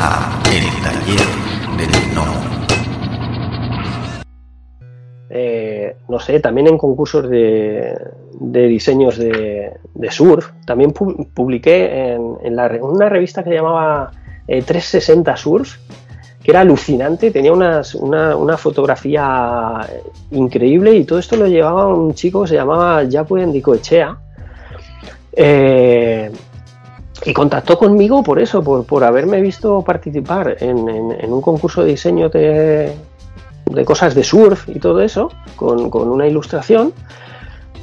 a El Taller del Gnomo. Eh, no sé, también en concursos de, de diseños de, surf. También pu publiqué en, la, una revista que llamaba eh, 360 Surf, que era alucinante, tenía una, una, fotografía increíble y todo esto lo llevaba un chico que se llamaba Jaco Endicoechea. Eh, y contactó conmigo por eso, por, por haberme visto participar en, en, un concurso de diseño de, de cosas de surf y todo eso, con, con, una ilustración.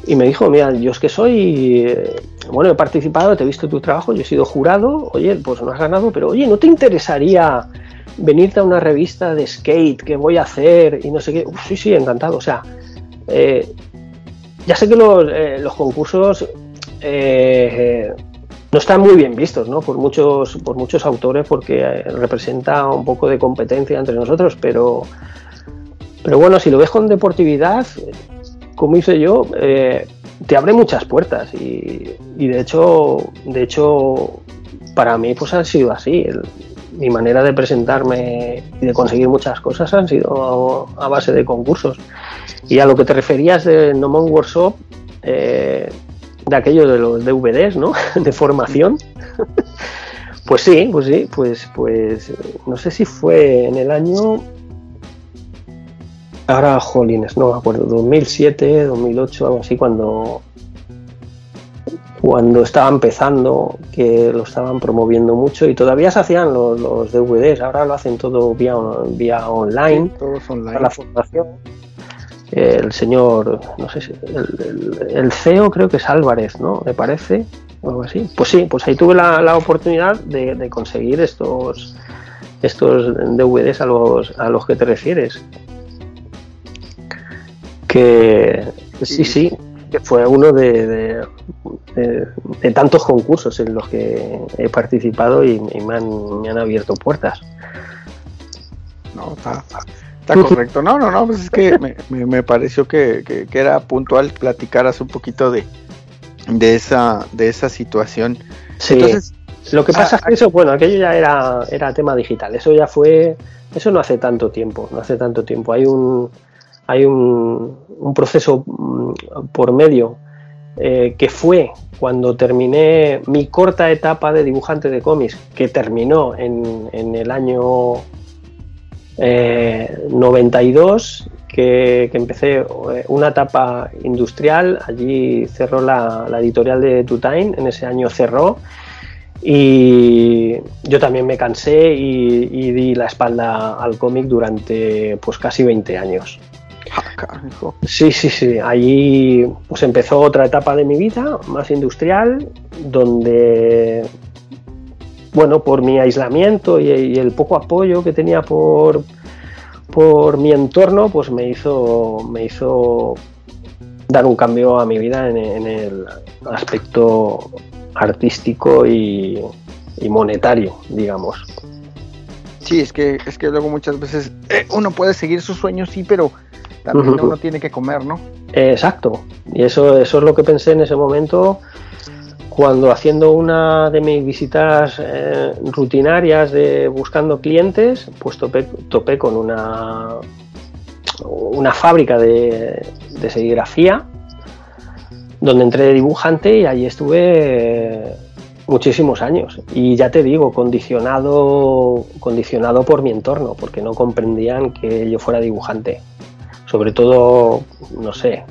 Y me dijo, mira, yo es que soy, eh, bueno, he participado, te he visto tu trabajo, yo he sido jurado, oye, pues no has ganado, pero oye, ¿no te interesaría venirte a una revista de skate que voy a hacer y no sé qué? Sí, sí, encantado. O sea, eh, ya sé que los, eh, los concursos no están muy bien vistos ¿no? por, muchos, por muchos autores porque representa un poco de competencia entre nosotros, pero pero bueno, si lo ves con deportividad, como hice yo, eh, te abre muchas puertas y, y, de hecho, de hecho, para mí pues han sido así. Mi manera de presentarme y de conseguir muchas cosas han sido a, base de concursos. Y a lo que te referías de No Man Workshop, eh, de aquello de los DVDs, ¿no? De formación. pues sí, pues sí, pues, pues no sé si fue en el año ahora jolines, no me acuerdo, 2007, 2008, algo así, cuando, cuando estaba empezando, que lo estaban promoviendo mucho y todavía se hacían los, los DVDs, ahora lo hacen todo vía, vía online, sí, todos online. la formación. El señor, no sé si, el, el, CEO creo que es Álvarez, ¿no? Me parece, o algo así. Pues sí, pues ahí tuve la, la oportunidad de, de, conseguir estos, estos DVDs a los, a los que te refieres que sí, sí, que fue uno de, de, tantos concursos en los que he participado y, y me, han, me, han, abierto puertas. No, está, está, está correcto. No, no, no, pues es que me, me, me pareció que, que, que, era puntual platicaras un poquito de, de, esa, de esa situación. Sí. Entonces, lo que pasa ah, es que eso, bueno, aquello ya era, era tema digital, eso ya fue, eso no hace tanto tiempo, no hace tanto tiempo. Hay un, hay un, un proceso mm, por medio eh, que fue cuando terminé mi corta etapa de dibujante de cómics, que terminó en, en el año eh, 92, que, que, empecé eh, una etapa industrial, allí cerró la, la editorial de Tutain, en ese año cerró, y yo también me cansé y, y di la espalda al cómic durante pues casi 20 años. Sí, sí, sí. Allí pues empezó otra etapa de mi vida, más industrial, donde, bueno, por mi aislamiento y, y el poco apoyo que tenía por, por mi entorno, pues me hizo, me hizo dar un cambio a mi vida en, en el aspecto artístico y, y, monetario, digamos. Sí, es que, es que luego muchas veces eh, uno puede seguir sus sueños, sí, pero también uno tiene que comer, ¿no? Exacto. Y eso, eso es lo que pensé en ese momento cuando haciendo una de mis visitas eh, rutinarias de buscando clientes, pues topé, topé con una, una fábrica de, de, serigrafía donde entré de dibujante y allí estuve muchísimos años. Y ya te digo, condicionado, condicionado por mi entorno, porque no comprendían que yo fuera dibujante sobre todo, no sé,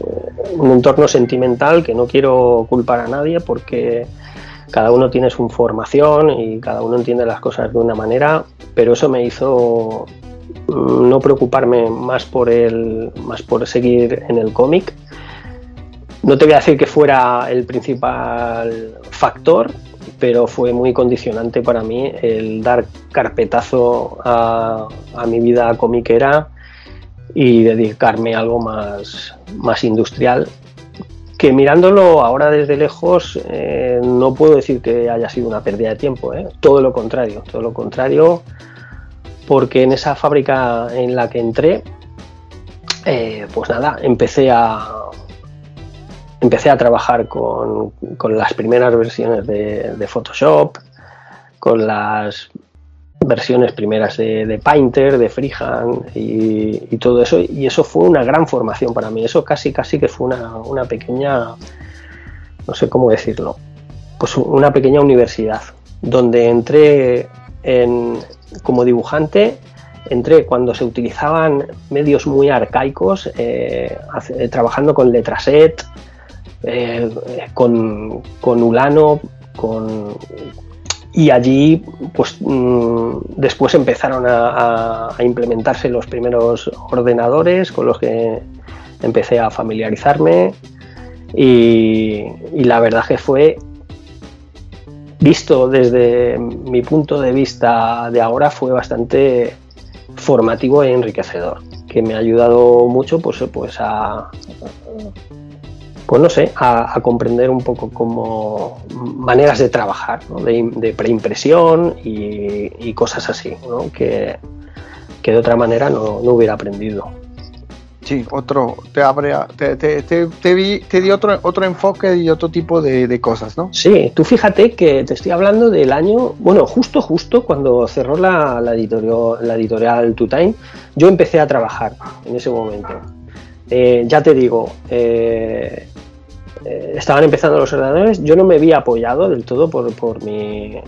un, entorno sentimental que no quiero culpar a nadie porque cada uno tiene su formación y cada uno entiende las cosas de una manera, pero eso me hizo no preocuparme más por el más por seguir en el cómic. No te voy a decir que fuera el principal factor, pero fue muy condicionante para mí el dar carpetazo a, a mi vida comiquera y dedicarme a algo más, más industrial que mirándolo ahora desde lejos eh, no puedo decir que haya sido una pérdida de tiempo, ¿eh? todo lo contrario, todo lo contrario, porque en esa fábrica en la que entré, eh, pues nada, empecé a empecé a trabajar con, con las primeras versiones de, de Photoshop, con las versiones primeras de, Painter, de Freehand y, todo eso. Y eso fue una gran formación para mí. Eso casi, casi que fue una, pequeña, no sé cómo decirlo, pues una pequeña universidad donde entré en, como dibujante. Entré cuando se utilizaban medios muy arcaicos, eh, trabajando con Letraset, eh, con, con Ulano, con, y allí, pues mm, después empezaron a, implementarse los primeros ordenadores con los que empecé a familiarizarme. Y, la verdad que fue visto desde mi punto de vista de ahora fue bastante formativo e enriquecedor, que me ha ayudado mucho pues, pues a, pues no sé, a, comprender un poco como maneras de trabajar, de, preimpresión y, cosas así, que, de otra manera no, hubiera aprendido. Sí, otro, te abre, te, te, te, di otro, otro enfoque y otro tipo de, cosas, ¿no? Sí, tú fíjate que te estoy hablando del año, bueno, justo, justo cuando cerró la, la, editorial, la editorial Two Time, yo empecé a trabajar en ese momento. Eh, ya te digo, eh, eh, estaban empezando los ordenadores, yo no me había apoyado del todo por, por, mi,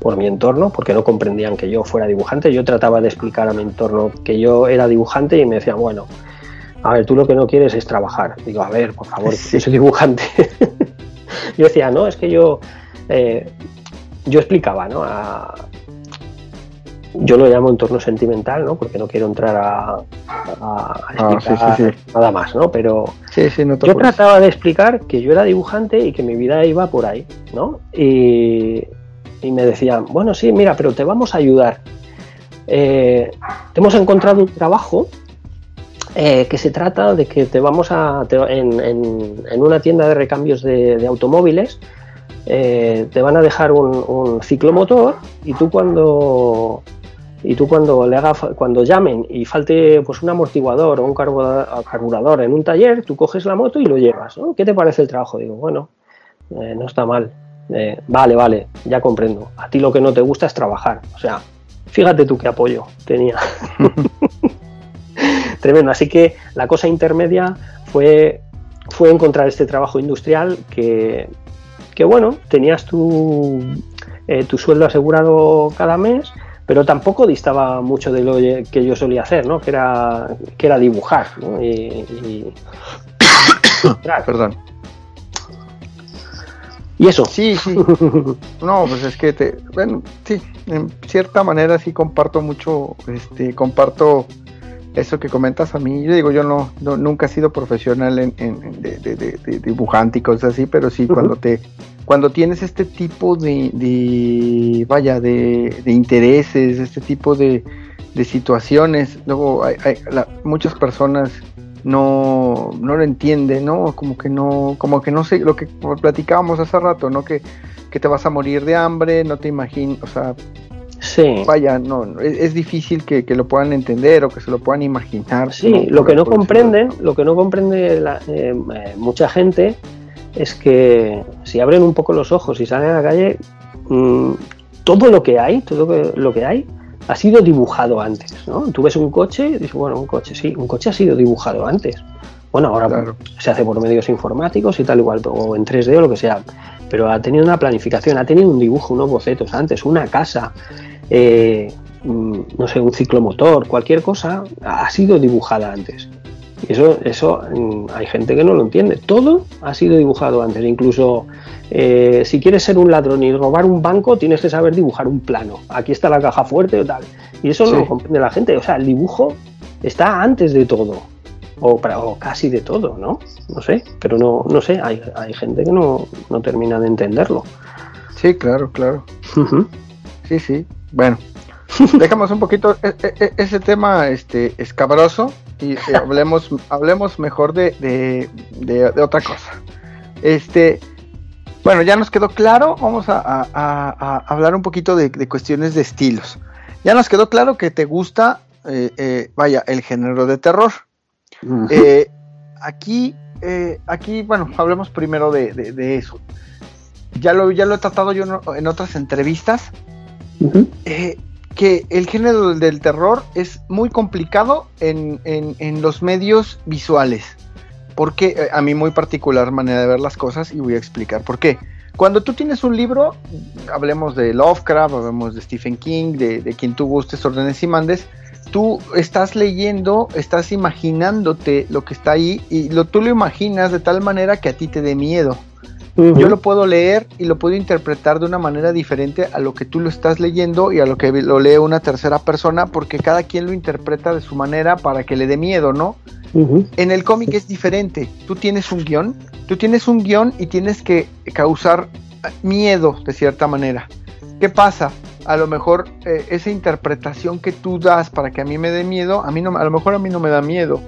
por mi entorno, porque no comprendían que yo fuera dibujante. Yo trataba de explicar a mi entorno que yo era dibujante y me decían, bueno, a ver, tú lo que no quieres es trabajar. Digo, a ver, por favor, yo soy dibujante. yo decía, no, es que yo, eh, yo explicaba, ¿no? A, yo lo llamo entorno sentimental, ¿no? Porque no quiero entrar a, ah, explicar nada más, ¿no? Pero yo trataba de explicar que yo era dibujante y que mi vida iba por ahí, ¿no? Y, me decían, bueno, sí, mira, pero te vamos a ayudar. Eh, te hemos encontrado un trabajo eh, que se trata de que te vamos a, en, una tienda de recambios de, automóviles, eh, te van a dejar un, un ciclomotor y tú cuando y tú cuando le haga, cuando llamen y falte pues un amortiguador o un carburador en un taller, tú coges la moto y lo llevas. ¿no? ¿Qué te parece el trabajo? Digo, bueno, eh, no está mal. Eh, vale, vale, ya comprendo. A ti lo que no te gusta es trabajar. O sea, fíjate tú qué apoyo tenía. Tremendo. Así que la cosa intermedia fue, fue encontrar este trabajo industrial que, que bueno, tenías tu, eh, tu sueldo asegurado cada mes pero tampoco distaba mucho de lo que yo solía hacer, ¿no? Que era, que era dibujar, ¿no? Y, Perdón. Y eso. Sí, sí. No, pues es que te, bueno, sí, en cierta manera sí comparto mucho, este, comparto eso que comentas a mí. Yo digo, yo no, nunca he sido profesional en, de, dibujante y cosas así, pero sí cuando te cuando tienes este tipo de, vaya, de, intereses, este tipo de, situaciones, luego hay, muchas personas no, no lo entienden, ¿no? Como que no, como que no sé, lo que platicábamos hace rato, ¿no? Que, que te vas a morir de hambre, no te imaginas, o sea, Sí. Vaya, no, es, difícil que, lo puedan entender o que se lo puedan imaginar. Sí, lo que no comprenden, lo que no comprende eh, eh, mucha gente es que si abren un poco los ojos y salen a la calle, mm, todo lo que hay, todo lo que hay, ha sido dibujado antes, ¿no? Tú ves un coche y dices, bueno, un coche, sí, un coche ha sido dibujado antes. Bueno, ahora se hace por medios informáticos y tal igual, o en 3D o lo que sea, pero ha tenido una planificación, ha tenido un dibujo, unos bocetos antes, una casa, eh, mm, no sé, un ciclomotor, cualquier cosa, ha sido dibujada antes. Y eso, eso mm, hay gente que no lo entiende. Todo ha sido dibujado antes. Incluso eh, si quieres ser un ladrón y robar un banco, tienes que saber dibujar un plano. Aquí está la caja fuerte o tal. Y eso no lo comprende la gente. O sea, el dibujo está antes de todo. O, casi de todo, ¿no? No sé. Pero no, no sé. Hay, hay gente que no, no termina de entenderlo. Sí, claro, claro. Sí, sí. Bueno, dejamos un poquito e, e, e, ese tema este, escabroso y eh, hablemos, hablemos mejor de, otra cosa. Este, bueno, ya nos quedó claro, vamos a, hablar un poquito de, cuestiones de estilos. Ya nos quedó claro que te gusta, eh, eh, vaya, el género de terror. aquí, aquí, bueno, hablemos primero de, eso. Ya lo, ya lo he tratado yo en otras entrevistas eh, que el género del terror es muy complicado en, en, los medios visuales. Porque eh, a mí muy particular manera de ver las cosas y voy a explicar por qué. Cuando tú tienes un libro, hablemos de Lovecraft, hablemos de Stephen King, de, de quien tú gustes, ordenes y mandes, tú estás leyendo, estás imaginándote lo que está ahí y lo, tú lo imaginas de tal manera que a ti te dé miedo. Yo lo puedo leer y lo puedo interpretar de una manera diferente a lo que tú lo estás leyendo y a lo que lo lee una tercera persona, porque cada quien lo interpreta de su manera para que le dé miedo, ¿no? En el cómic es diferente. Tú tienes un guion, tú tienes un guion y tienes que causar miedo de cierta manera. ¿Qué pasa? A lo mejor eh, esa interpretación que tú das para que a mí me dé miedo, a mí no, a lo mejor a mí no me da miedo.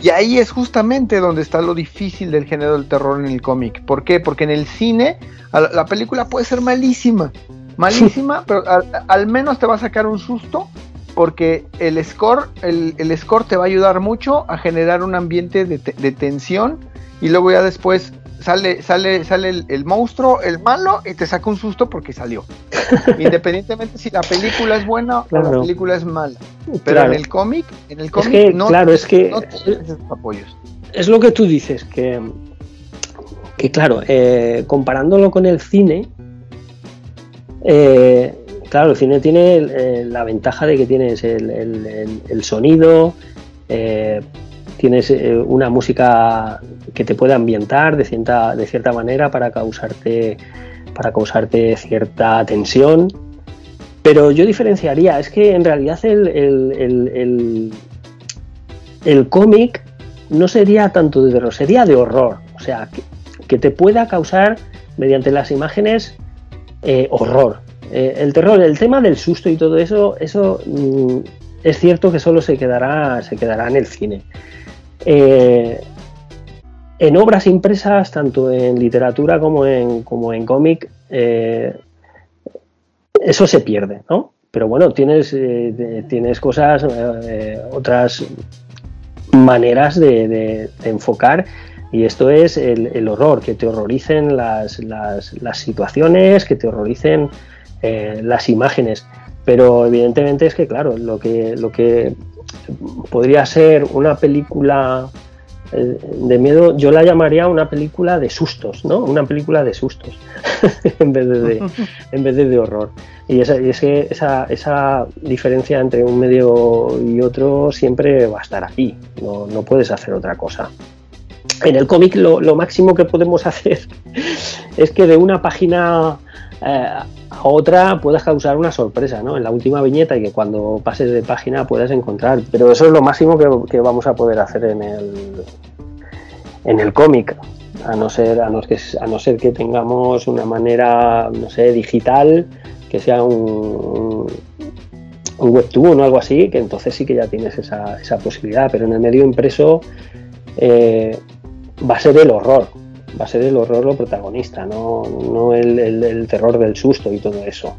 Y ahí es justamente donde está lo difícil del género del terror en el cómic. ¿Por qué? Porque en el cine la película puede ser malísima, malísima, pero al, menos te va a sacar un susto porque el score, el, score te va a ayudar mucho a generar un ambiente de, de tensión y luego ya después sale, sale, sale el, monstruo, el malo, y te saca un susto porque salió. Independientemente si la película es buena o la película es mala. Pero en el cómic, en el cómic no, claro, es que apoyos. Es lo que tú dices, que, que claro, eh, comparándolo con el cine, eh, claro, el cine tiene eh, la ventaja de que tienes el, el sonido, tienes eh, una música que te puede ambientar de cierta, de cierta manera para causarte, para causarte cierta tensión. Pero yo diferenciaría, es que en realidad el, el, cómic no sería tanto de terror, sería de horror. O sea, que, te pueda causar mediante las imágenes eh, horror. Eh, el terror, el tema del susto y todo eso, eso mm, es cierto que solo se quedará, se quedará en el cine. Eh, en obras impresas, tanto en literatura como en, como en cómic, eh, eso se pierde, ¿no? Pero bueno, tienes, eh, tienes cosas, otras maneras de, enfocar y esto es el, horror, que te horroricen las, las, las situaciones, que te horroricen las imágenes. Pero evidentemente es que, claro, lo que, lo que podría ser una película eh, de miedo, yo la llamaría una película de sustos, ¿no? Una película de sustos en, vez de, en vez de, horror. Y, esa, es que esa, esa, diferencia entre un medio y otro siempre va a estar aquí, no, no puedes hacer otra cosa. En el cómic lo, lo, máximo que podemos hacer es que de una página eh, otra puedas causar una sorpresa, ¿no? En la última viñeta y que cuando pases de página puedas encontrar. Pero eso es lo máximo que, vamos a poder hacer en el, en el cómic. A no, ser, a, no, a no ser que tengamos una manera, no sé, digital, que sea un, un webtoon o algo así, que entonces sí que ya tienes esa, esa posibilidad. Pero en el medio impreso eh, va a ser el horror va a ser el horror lo protagonista, no, no el, terror del susto y todo eso.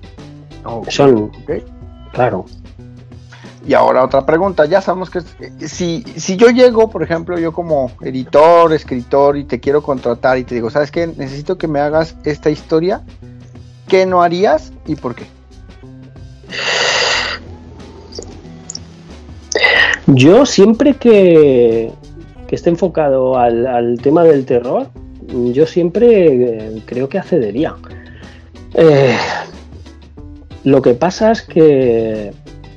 Son, claro. Y ahora otra pregunta, ya sabemos que si, si yo llego, por ejemplo, yo como editor, escritor y te quiero contratar y te digo, ¿sabes qué? Necesito que me hagas esta historia, ¿qué no harías y por qué? Yo siempre que, que esté enfocado al, al tema del terror, yo siempre eh, creo que accedería. Eh, lo que pasa es que,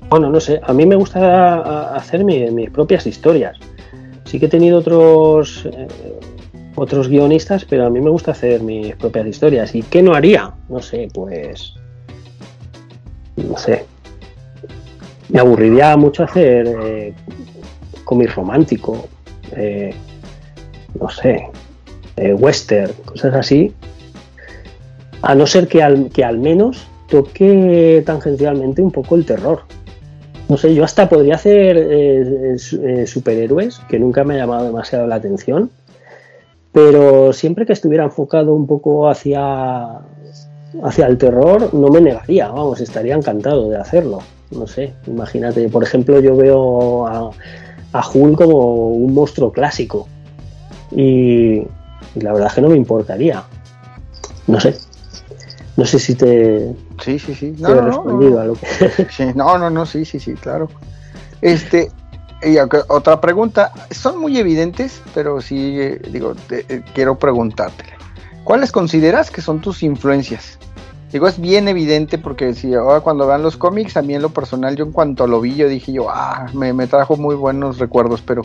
bueno, no sé, a mí me gusta hacer mis propias historias. Sí que he tenido otros, eh, otros guionistas, pero a mí me gusta hacer mis propias historias. ¿Y qué no haría? No sé, pues... No sé. Me aburriría mucho hacer eh, cómic romántico. no sé, eh, western, cosas así, a no ser que al, que al menos toque tangencialmente un poco el terror. No sé, yo hasta podría hacer eh, eh, superhéroes, que nunca me ha llamado demasiado la atención, pero siempre que estuviera enfocado un poco hacia, hacia el terror, no me negaría, vamos, estaría encantado de hacerlo. No sé, imagínate, por ejemplo, yo veo a, a Hulk como un monstruo clásico. Y, y la verdad es que no me importaría. No sé. No sé si te, Sí, sí, sí. te No, he no, no, respondido no. a lo que... Sí, no, no, no, sí, sí, sí, claro. Este, y otra pregunta, son muy evidentes, pero sí, eh, digo, te- eh, quiero preguntártela. ¿Cuáles consideras que son tus influencias? Digo, es bien evidente porque si ahora cuando vean los cómics, a mí en lo personal, yo en cuanto lo vi, yo dije yo, ah, me, me trajo muy buenos recuerdos, pero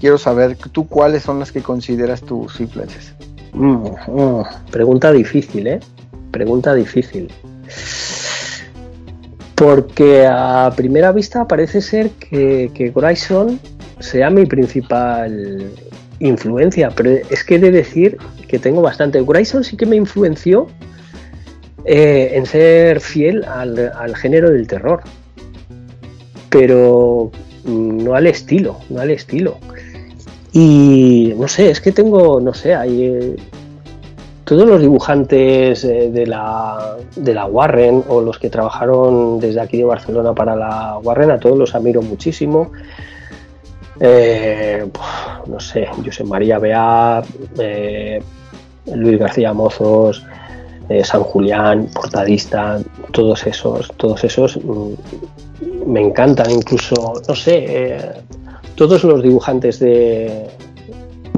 quiero saber tú cuáles son las que consideras tus influencias. Mm, mm, pregunta difícil, ¿eh? Pregunta difícil. Porque a primera vista parece ser que, que Grayson sea mi principal influencia, pero es que he de decir que tengo bastante. Grayson sí que me influenció eh, en ser fiel al, al género del terror, pero mm, no al estilo, no al estilo. Y no sé, es que tengo, no sé, hay eh, todos los dibujantes eh, de, la, de la Warren o los que trabajaron desde aquí de Barcelona para la Warren, a todos los admiro muchísimo. Eh, no sé, José María Bea, Luis García Mozos, San Julián, Portadista, todos esos, todos esos mm, me encantan, incluso, no sé, todos los dibujantes de,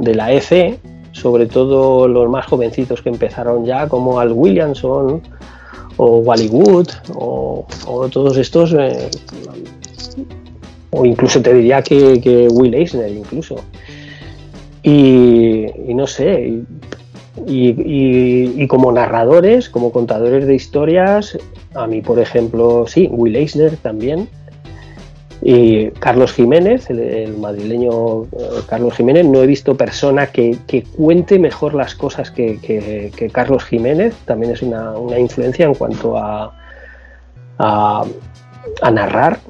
de la EC, sobre todo los más jovencitos que empezaron ya, como Al Williamson o Wally Wood, o, todos estos, eh, o incluso te diría que, Will Eisner, incluso. Y, y no sé, y como narradores, como contadores de historias, a mí, por ejemplo, sí, Will Eisner también. Y Carlos Jiménez, el, madrileño eh, Carlos Jiménez, no he visto persona que, cuente mejor las cosas que, Carlos Jiménez, también es una, influencia en cuanto a, a, narrar.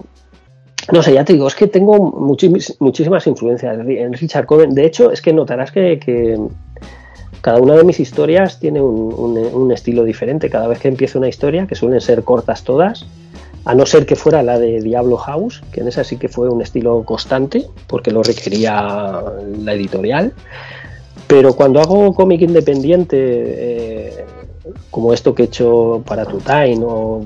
No sé, ya te digo, es que tengo muchísimas influencias en Richard Cohen. De hecho, es que notarás que, cada una de mis historias tiene un, un- un estilo diferente. Cada vez que empiezo una historia, que suelen ser cortas todas, a no ser que fuera la de Diablo House, que en esa sí que fue un estilo constante, porque lo requería la editorial. Pero cuando hago cómic independiente, eh, como esto que he hecho para Tutine o,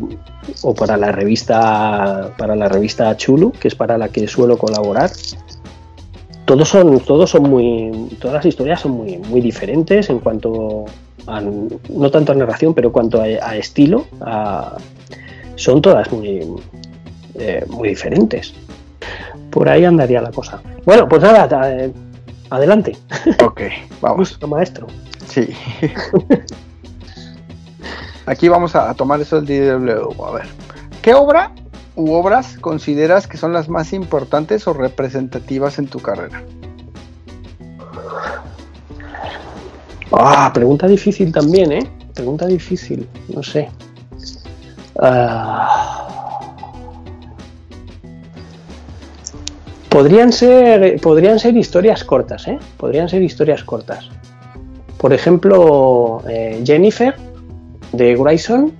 o para la revista para la revista Chulu, que es para la que suelo colaborar, todos son todos son muy todas las historias son muy muy diferentes en cuanto a no tanto a narración, pero cuanto a, a estilo, a, son todas muy, eh, muy diferentes. Por ahí andaría la cosa. Bueno, pues nada, eh, adelante, Ok, vamos. Maestro. Sí. Aquí vamos a, a tomar eso del DW. A ver, ¿qué obra u obras consideras que son las más importantes o representativas en tu carrera? Ah, pregunta difícil también, ¿eh? Pregunta difícil, no sé. Ah. podrían ser, podrían ser historias cortas, ¿eh? Podrían ser historias cortas. Por ejemplo, eh, Jennifer de Grayson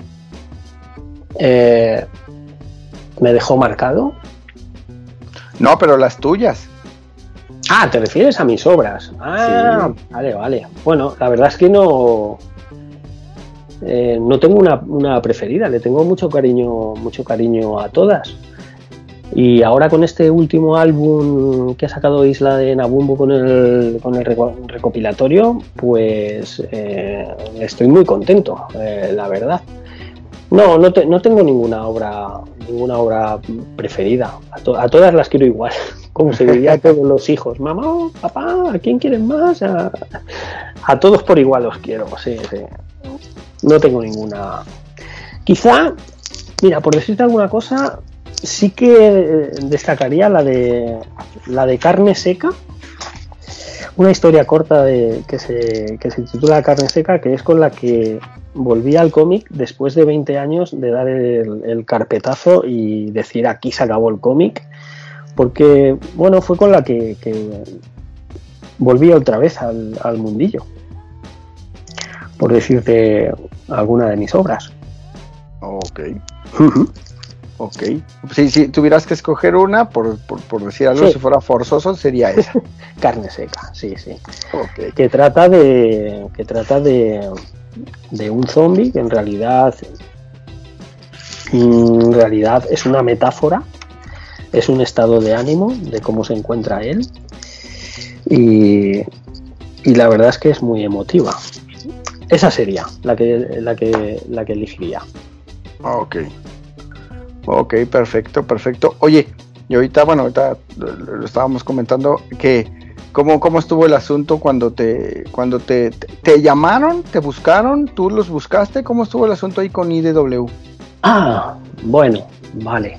eh, me dejó marcado. No, pero las tuyas. Ah, te refieres a mis obras. Ah, vale, vale. Bueno, la verdad es que no. Eh, no tengo una, preferida, le tengo mucho cariño, mucho cariño a todas. Y ahora con este último álbum que ha sacado Isla de Nabumbo con el, con el reco- recopilatorio, pues eh, estoy muy contento, eh, la verdad. No, no, no tengo ninguna obra, ninguna obra preferida. A todas las quiero igual, como se diría a todos los hijos. Mamá, papá, ¿a quién quieren más? A, a todos por igual los quiero, sí, sí. No tengo ninguna. Quizá, mira, por decirte alguna cosa, sí que eh, destacaría la de la de carne seca. Una historia corta de, que, se, que se titula Carne seca, que es con la que volví al cómic después de 20 años de dar el, carpetazo y decir aquí se acabó el cómic. Porque, bueno, fue con la que, que volví otra vez al, al mundillo. Por decirte alguna de mis obras. Ok. Ok. Si, si tuvieras que escoger una, por, por, por decir algo, Sí. si fuera forzoso, sería esa. Carne seca, sí, sí. Ok. que trata de que trata de, de un zombie que en realidad, en realidad es una metáfora, es un estado de ánimo de cómo se encuentra él y, y la verdad es que es muy emotiva. Esa sería la que, la que, la que elegiría. Ok. Ok, perfecto, perfecto. Oye, y ahorita, bueno, ahorita lo estábamos comentando que cómo, cómo estuvo el asunto cuando te cuando te, te, llamaron, te buscaron, tú los buscaste, ¿cómo estuvo el asunto ahí con IDW? Ah, bueno, vale.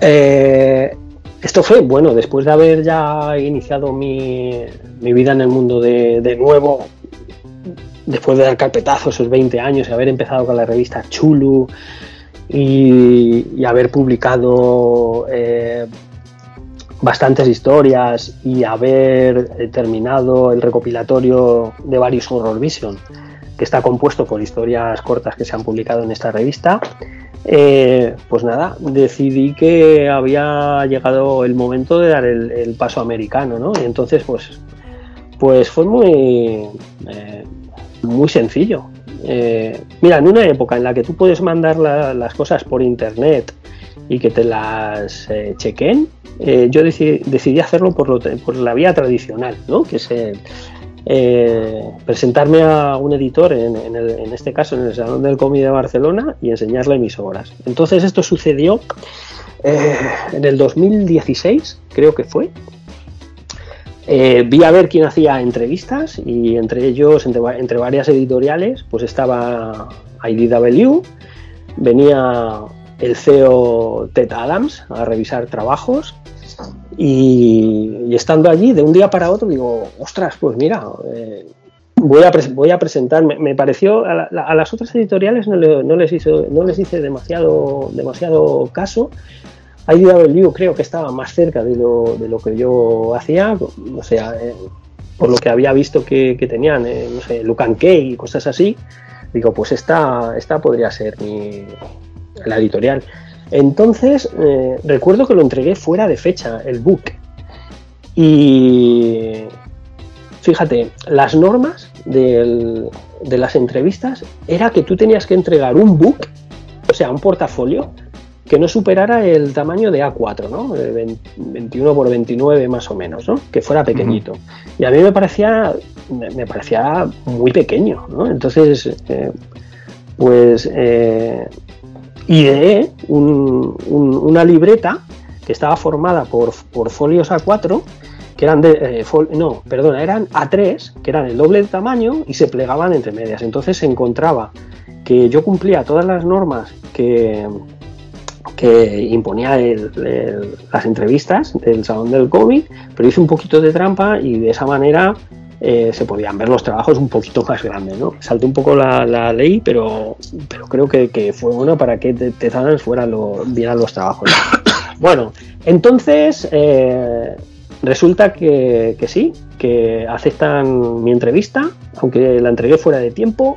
Eh, esto fue, bueno, después de haber ya iniciado mi, mi vida en el mundo de, de, nuevo, después de dar carpetazo esos 20 años y haber empezado con la revista Chulu y, haber publicado eh, bastantes historias y haber terminado el recopilatorio de varios Horror Vision, que está compuesto por historias cortas que se han publicado en esta revista, eh, pues nada, decidí que había llegado el momento de dar el, el paso americano, ¿no? Y entonces, pues, pues fue muy, eh, muy sencillo. Eh, mira, en una época en la que tú puedes mandar la, las cosas por internet y que te las eh, chequen, yo decidí, hacerlo por, la vía tradicional, ¿no? que es presentarme a un editor, en, el, en, este caso en el Salón del Cómic de Barcelona, y enseñarle mis obras. Entonces esto sucedió en el 2016, creo que fue. Eh, vi a ver quién hacía entrevistas y entre ellos, entre, entre varias editoriales, pues estaba IDW, venía el CEO Ted Adams a revisar trabajos y, estando allí de un día para otro digo, ostras, pues mira, eh, voy, a voy a presentar, me, me pareció, a, la, a, las otras editoriales no, le, no, les hizo, no les hice demasiado, demasiado caso. IDW creo que estaba más cerca de lo, de lo que yo hacía, o sea, eh, por lo que había visto que, tenían, eh, no sé, Lucan Key y cosas así, digo, pues esta, esta podría ser mi, la editorial. Entonces, eh, recuerdo que lo entregué fuera de fecha, el book. Y fíjate, las normas del, de las entrevistas era que tú tenías que entregar un book, o sea, un portafolio, que no superara el tamaño de A4, ¿no? De 21 por 29 más o menos, ¿no? Que fuera pequeñito. Uh -huh. Y a mí me parecía, me parecía muy pequeño, ¿no? Entonces, eh, pues eh, ideé un, un, una libreta que estaba formada por, por folios A4 que eran de, eh, fol, no, perdona, eran A3, que eran el doble de tamaño y se plegaban entre medias. Entonces se encontraba que yo cumplía todas las normas que, imponía las entrevistas del Salón del cómic, pero hice un poquito de trampa y de esa manera eh, se podían ver los trabajos un poquito más grandes, ¿no? Salté un poco la, ley, pero, creo que, fue bueno para que Tezanas fuera lo, vieran los trabajos. bueno, entonces eh, resulta que sí, que aceptan mi entrevista, aunque la entregué fuera de tiempo,